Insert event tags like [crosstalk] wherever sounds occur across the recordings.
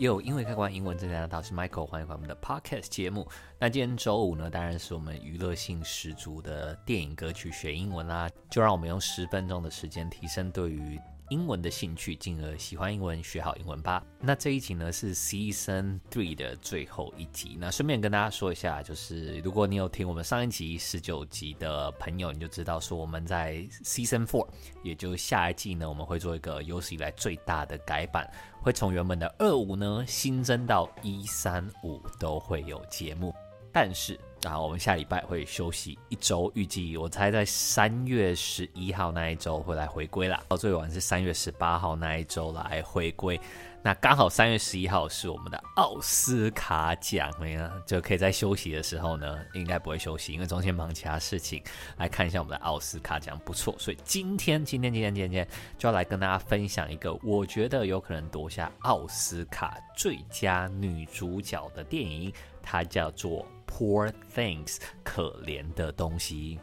有因为开关，英文正在导是 Michael，欢迎回我们的 Podcast 节目。那今天周五呢，当然是我们娱乐性十足的电影歌曲学英文啦。就让我们用十分钟的时间提升对于英文的兴趣，进而喜欢英文，学好英文吧。那这一集呢是 Season Three 的最后一集。那顺便跟大家说一下，就是如果你有听我们上一集十九集的朋友，你就知道说我们在 Season Four，也就下一季呢，我们会做一个有史以来最大的改版，会从原本的二五呢新增到一三五都会有节目，但是。然后我们下礼拜会休息一周，预计我猜在三月十一号那一周会来回归啦。到最晚是三月十八号那一周来回归。那刚好三月十一号是我们的奥斯卡奖，没有就可以在休息的时候呢，应该不会休息，因为中间忙其他事情，来看一下我们的奥斯卡奖不错。所以今天今天今天今天今天就要来跟大家分享一个我觉得有可能夺下奥斯卡最佳女主角的电影，它叫做。Poor things，可怜的东西。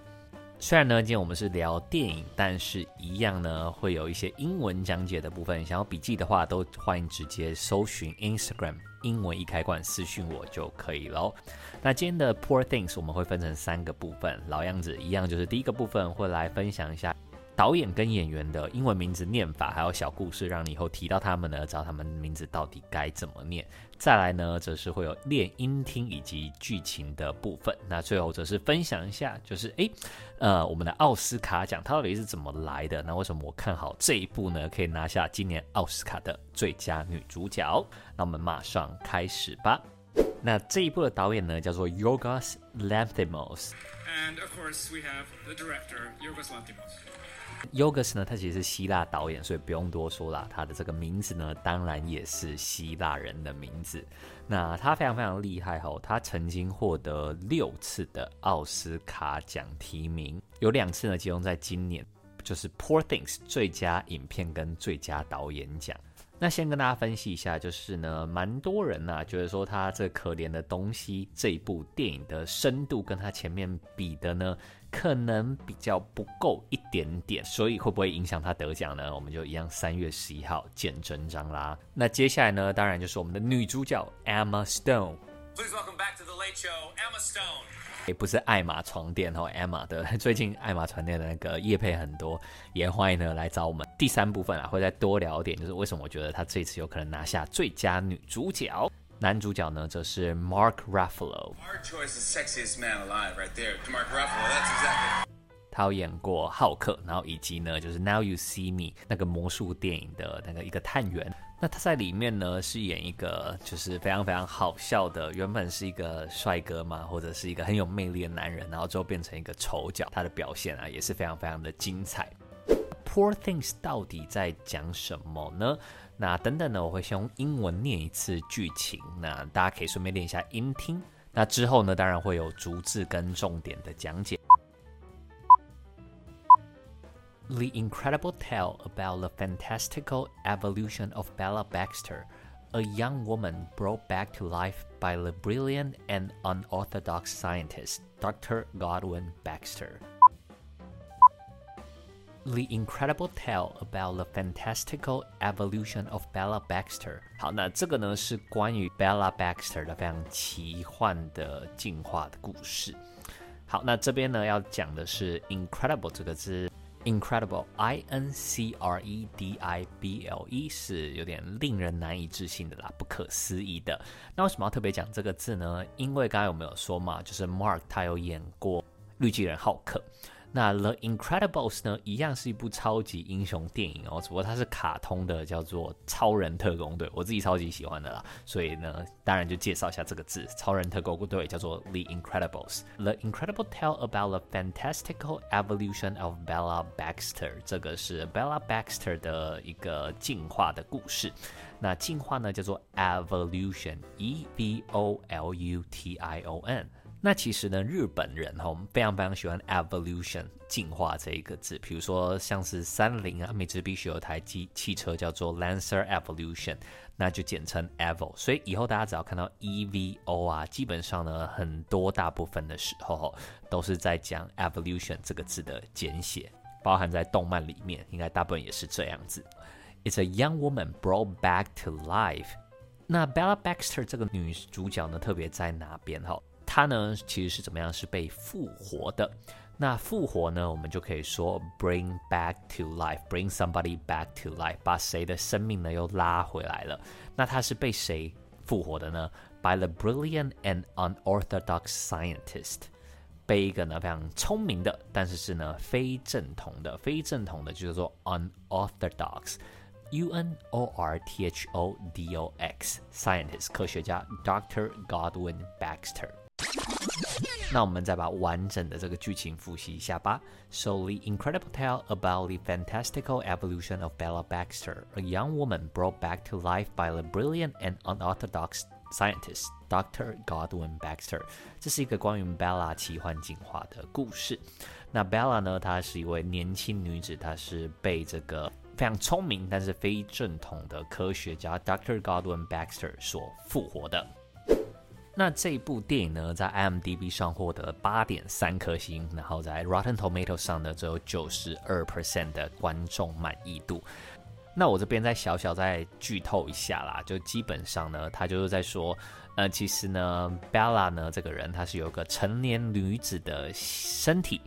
虽然呢，今天我们是聊电影，但是一样呢，会有一些英文讲解的部分。想要笔记的话，都欢迎直接搜寻 Instagram 英文一开罐私讯我就可以喽。那今天的 Poor things 我们会分成三个部分，老样子一样，就是第一个部分会来分享一下。导演跟演员的英文名字念法，还有小故事，让你以后提到他们呢，知道他们名字到底该怎么念。再来呢，则是会有练音听以及剧情的部分。那最后则是分享一下，就是诶，呃，我们的奥斯卡奖它到底是怎么来的？那为什么我看好这一部呢？可以拿下今年奥斯卡的最佳女主角？那我们马上开始吧。那这一部的导演呢，叫做 Yorgos Lanthimos。And of course we have the director, Yorgos Lanthimos. Yorgos 呢，他其实是希腊导演，所以不用多说啦。他的这个名字呢，当然也是希腊人的名字。那他非常非常厉害哦，他曾经获得六次的奥斯卡奖提名，有两次呢集中在今年，就是《Poor Things》最佳影片跟最佳导演奖。那先跟大家分析一下，就是呢，蛮多人呐、啊，觉得说他这可怜的东西这一部电影的深度跟他前面比的呢，可能比较不够一点点，所以会不会影响他得奖呢？我们就一样，三月十一号见真章啦。那接下来呢，当然就是我们的女主角 Emma Stone。Please welcome back to the Late Show, Emma Stone. 也不是艾玛床垫哦，Emma 的 [laughs] 最近艾玛床垫的那个业配很多，也欢迎呢来找我们。第三部分啊，会再多聊一点，就是为什么我觉得她这次有可能拿下最佳女主角。男主角呢，则是 Mark Ruffalo。他有演过浩克，然后以及呢，就是 Now You See Me 那个魔术电影的那个一个探员。那他在里面呢，是演一个就是非常非常好笑的，原本是一个帅哥嘛，或者是一个很有魅力的男人，然后最后变成一个丑角。他的表现啊，也是非常非常的精彩。Poor Things 到底在讲什么呢？那等等呢，我会先用英文念一次剧情，那大家可以顺便练一下音听。那之后呢，当然会有逐字跟重点的讲解。The incredible tale about the fantastical evolution of Bella Baxter, a young woman brought back to life by the brilliant and unorthodox scientist Dr. Godwin Baxter. The incredible tale about the fantastical evolution of Bella Baxter。好，那这个呢是关于 Bella Baxter 的非常奇幻的进化的故事。好，那这边呢要讲的是 incredible 这个字。 Incredible，I N C R E D I B L E 是有点令人难以置信的啦，不可思议的。那为什么要特别讲这个字呢？因为刚才我们有说嘛，就是 Mark 他有演过绿巨人浩克。那《The Incredibles》呢，一样是一部超级英雄电影哦，只不过它是卡通的，叫做《超人特工队》，我自己超级喜欢的啦。所以呢，当然就介绍一下这个字，《超人特工队》叫做《The Incredibles》。《The Incredible Tale About the Fantastical Evolution of Bella Baxter》，这个是 Bella Baxter 的一个进化的故事。那进化呢，叫做 Evolution，E V O L U T I O N。那其实呢，日本人哈，我们非常非常喜欢 evolution 进化这一个字。比如说，像是三菱啊、美智必须有台机汽车叫做 Lancer Evolution，那就简称 Evo。所以以后大家只要看到 EVO 啊，基本上呢，很多大部分的时候都是在讲 evolution 这个字的简写，包含在动漫里面，应该大部分也是这样子。It's a young woman brought back to life. 那 Bella Baxter 这个女主角呢，特别在哪边哈？她呢其实是怎么样？是被复活的。那复活呢，我们就可以说 bring back to life，bring somebody back to life，把谁的生命呢又拉回来了。那她是被谁复活的呢？By the brilliant and unorthodox scientist，被一个呢非常聪明的，但是是呢非正统的，非正统的就叫做 unorthodox，U N O R T H O D O X，scientist 科学家 Dr. Godwin Baxter。 那我们再把完整的这个剧情复习一下吧。So the incredible tale about the fantastical evolution of Bella Baxter, a young woman brought back to life by the brilliant and unorthodox scientist Dr. Godwin Baxter。这是一个关于 Bella 奇幻进化的故事。那 Bella 呢，她是一位年轻女子，她是被这个非常聪明但是非正统的科学家 Dr. Godwin Baxter 所复活的。那这部电影呢，在 IMDB 上获得八点三颗星，然后在 Rotten Tomatoes 上呢，只有九十二 percent 的观众满意度。那我这边再小小再剧透一下啦，就基本上呢，他就是在说，呃，其实呢，Bella 呢这个人，她是有个成年女子的身体。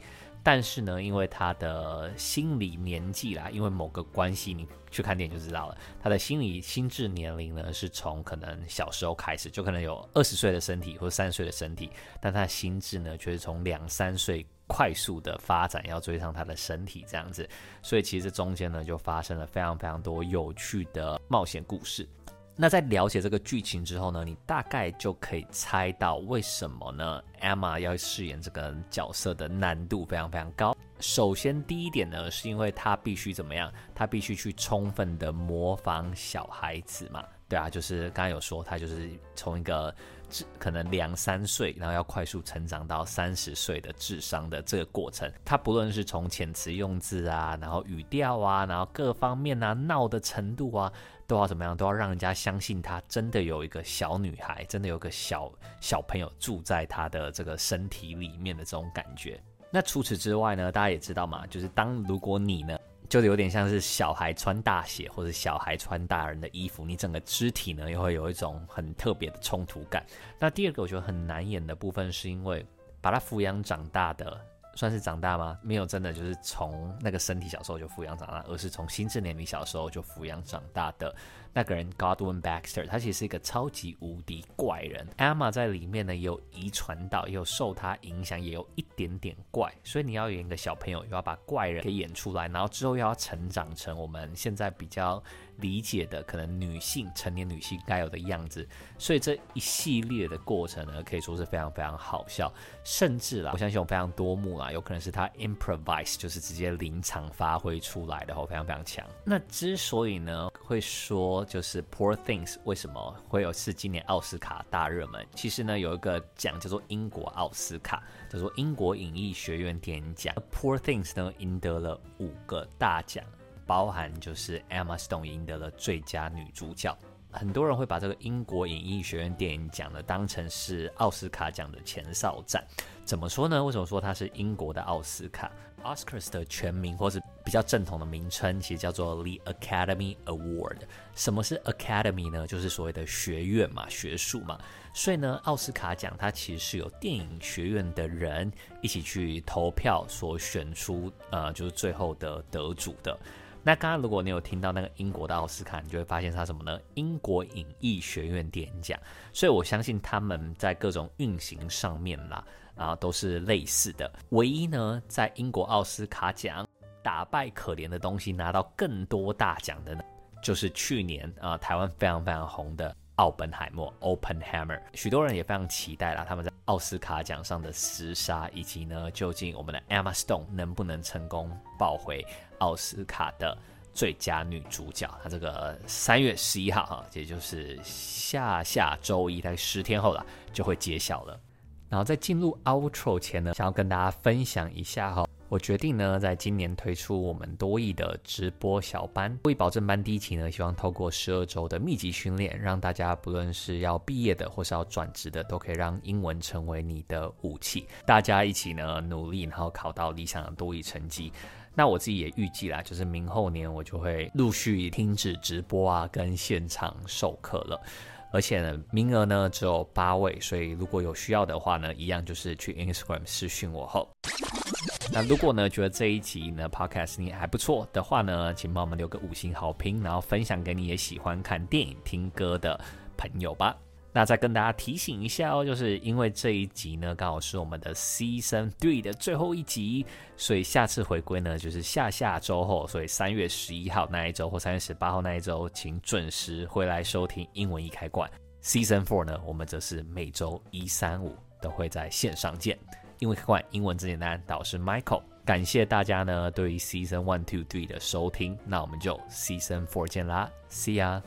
但是呢，因为他的心理年纪啦，因为某个关系，你去看电影就知道了。他的心理心智年龄呢，是从可能小时候开始，就可能有二十岁的身体或三岁的身体，但他的心智呢，却是从两三岁快速的发展，要追上他的身体这样子。所以其实中间呢，就发生了非常非常多有趣的冒险故事。那在了解这个剧情之后呢，你大概就可以猜到为什么呢？Emma 要饰演这个角色的难度非常非常高。首先，第一点呢，是因为他必须怎么样？他必须去充分的模仿小孩子嘛。对啊，就是刚刚有说，他就是从一个智可能两三岁，然后要快速成长到三十岁的智商的这个过程。他不论是从遣词用字啊，然后语调啊，然后各方面啊，闹的程度啊。都要怎么样？都要让人家相信他真的有一个小女孩，真的有个小小朋友住在他的这个身体里面的这种感觉。那除此之外呢？大家也知道嘛，就是当如果你呢，就有点像是小孩穿大鞋或者小孩穿大人的衣服，你整个肢体呢又会有一种很特别的冲突感。那第二个我觉得很难演的部分，是因为把他抚养长大的。算是长大吗？没有，真的就是从那个身体小时候就抚养长大，而是从心智年龄小时候就抚养长大的那个人，Godwin Baxter，他其实是一个超级无敌怪人。Emma 在里面呢，也有遗传到，也有受他影响，也有一点点怪。所以你要演一个小朋友，又要把怪人给演出来，然后之后又要成长成我们现在比较理解的可能女性成年女性该有的样子。所以这一系列的过程呢，可以说是非常非常好笑，甚至啦，我相信有非常多幕啦，有可能是他 improvise，就是直接临场发挥出来的，非常非常强。那之所以呢会说。就是 Poor Things 为什么会有是今年奥斯卡大热门？其实呢，有一个奖叫做英国奥斯卡，叫做英国影艺学院电影奖。Poor Things 呢赢得了五个大奖，包含就是 Emma Stone 赢得了最佳女主角。很多人会把这个英国影艺学院电影奖呢当成是奥斯卡奖的前哨战。怎么说呢？为什么说它是英国的奥斯卡？Oscars 的全名，或是比较正统的名称，其实叫做 The Academy Award。什么是 Academy 呢？就是所谓的学院嘛，学术嘛。所以呢，奥斯卡奖它其实是由电影学院的人一起去投票所选出，呃，就是最后的得主的。那刚刚如果你有听到那个英国的奥斯卡，你就会发现它什么呢？英国影艺学院点奖。所以我相信他们在各种运行上面啦。啊，都是类似的。唯一呢，在英国奥斯卡奖打败可怜的东西，拿到更多大奖的呢，就是去年啊台湾非常非常红的奥本海默 （Oppenheimer）。许多人也非常期待啦，他们在奥斯卡奖上的厮杀，以及呢，究竟我们的 Emma Stone 能不能成功抱回奥斯卡的最佳女主角？她这个三月十一号哈，也就是下下周一，大概十天后了，就会揭晓了。然后在进入 outro 前呢，想要跟大家分享一下哈，我决定呢，在今年推出我们多益的直播小班，多益保证班第一期呢，希望透过十二周的密集训练，让大家不论是要毕业的或是要转职的，都可以让英文成为你的武器。大家一起呢努力，然后考到理想的多益成绩。那我自己也预计啦，就是明后年我就会陆续停止直播啊，跟现场授课了。而且呢，名额呢只有八位，所以如果有需要的话呢，一样就是去 Instagram 私讯我后。那如果呢觉得这一集呢 Podcast 你还不错的话呢，请帮我们留个五星好评，然后分享给你也喜欢看电影、听歌的朋友吧。那再跟大家提醒一下哦，就是因为这一集呢刚好是我们的 Season Three 的最后一集，所以下次回归呢就是下下周后，所以三月十一号那一周或三月十八号那一周，请准时回来收听英文一开罐。Season Four 呢，我们则是每周一、三、五都会在线上见。因为换，英文字简单，导师 Michael，感谢大家呢对于 Season One、Two、Three 的收听，那我们就 Season Four 见啦，See ya。